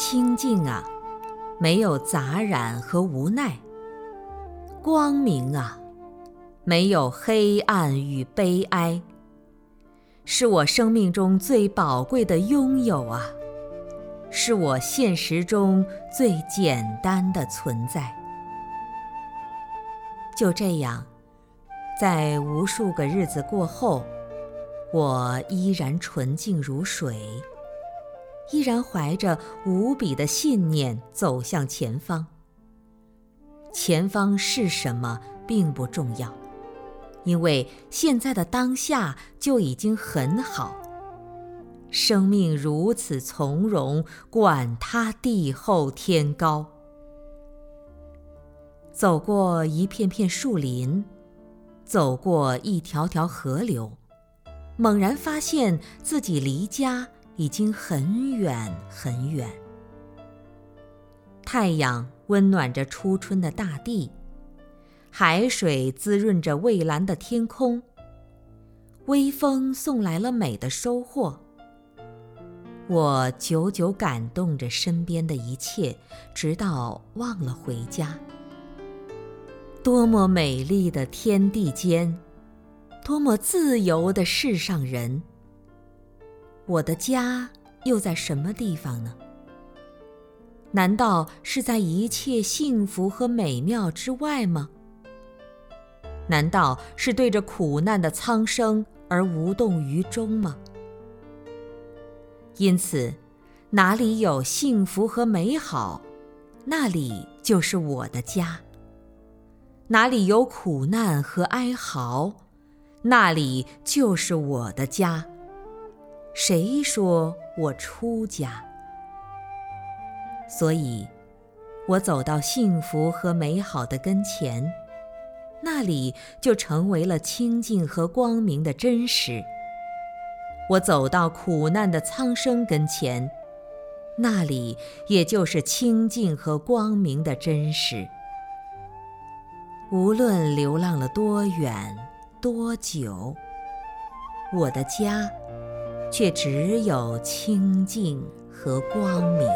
清净啊，没有杂染和无奈；光明啊，没有黑暗与悲哀。是我生命中最宝贵的拥有啊，是我现实中最简单的存在。就这样，在无数个日子过后，我依然纯净如水，依然怀着无比的信念走向前方。前方是什么并不重要。因为现在的当下就已经很好，生命如此从容，管他地厚天高。走过一片片树林，走过一条条河流，猛然发现自己离家已经很远很远。太阳温暖着初春的大地。海水滋润着蔚蓝的天空，微风送来了美的收获。我久久感动着身边的一切，直到忘了回家。多么美丽的天地间，多么自由的世上人。我的家又在什么地方呢？难道是在一切幸福和美妙之外吗？难道是对着苦难的苍生而无动于衷吗？因此，哪里有幸福和美好，那里就是我的家；哪里有苦难和哀嚎，那里就是我的家。谁说我出家？所以，我走到幸福和美好的跟前。那里就成为了清净和光明的真实。我走到苦难的苍生跟前，那里也就是清净和光明的真实。无论流浪了多远多久，我的家却只有清净和光明。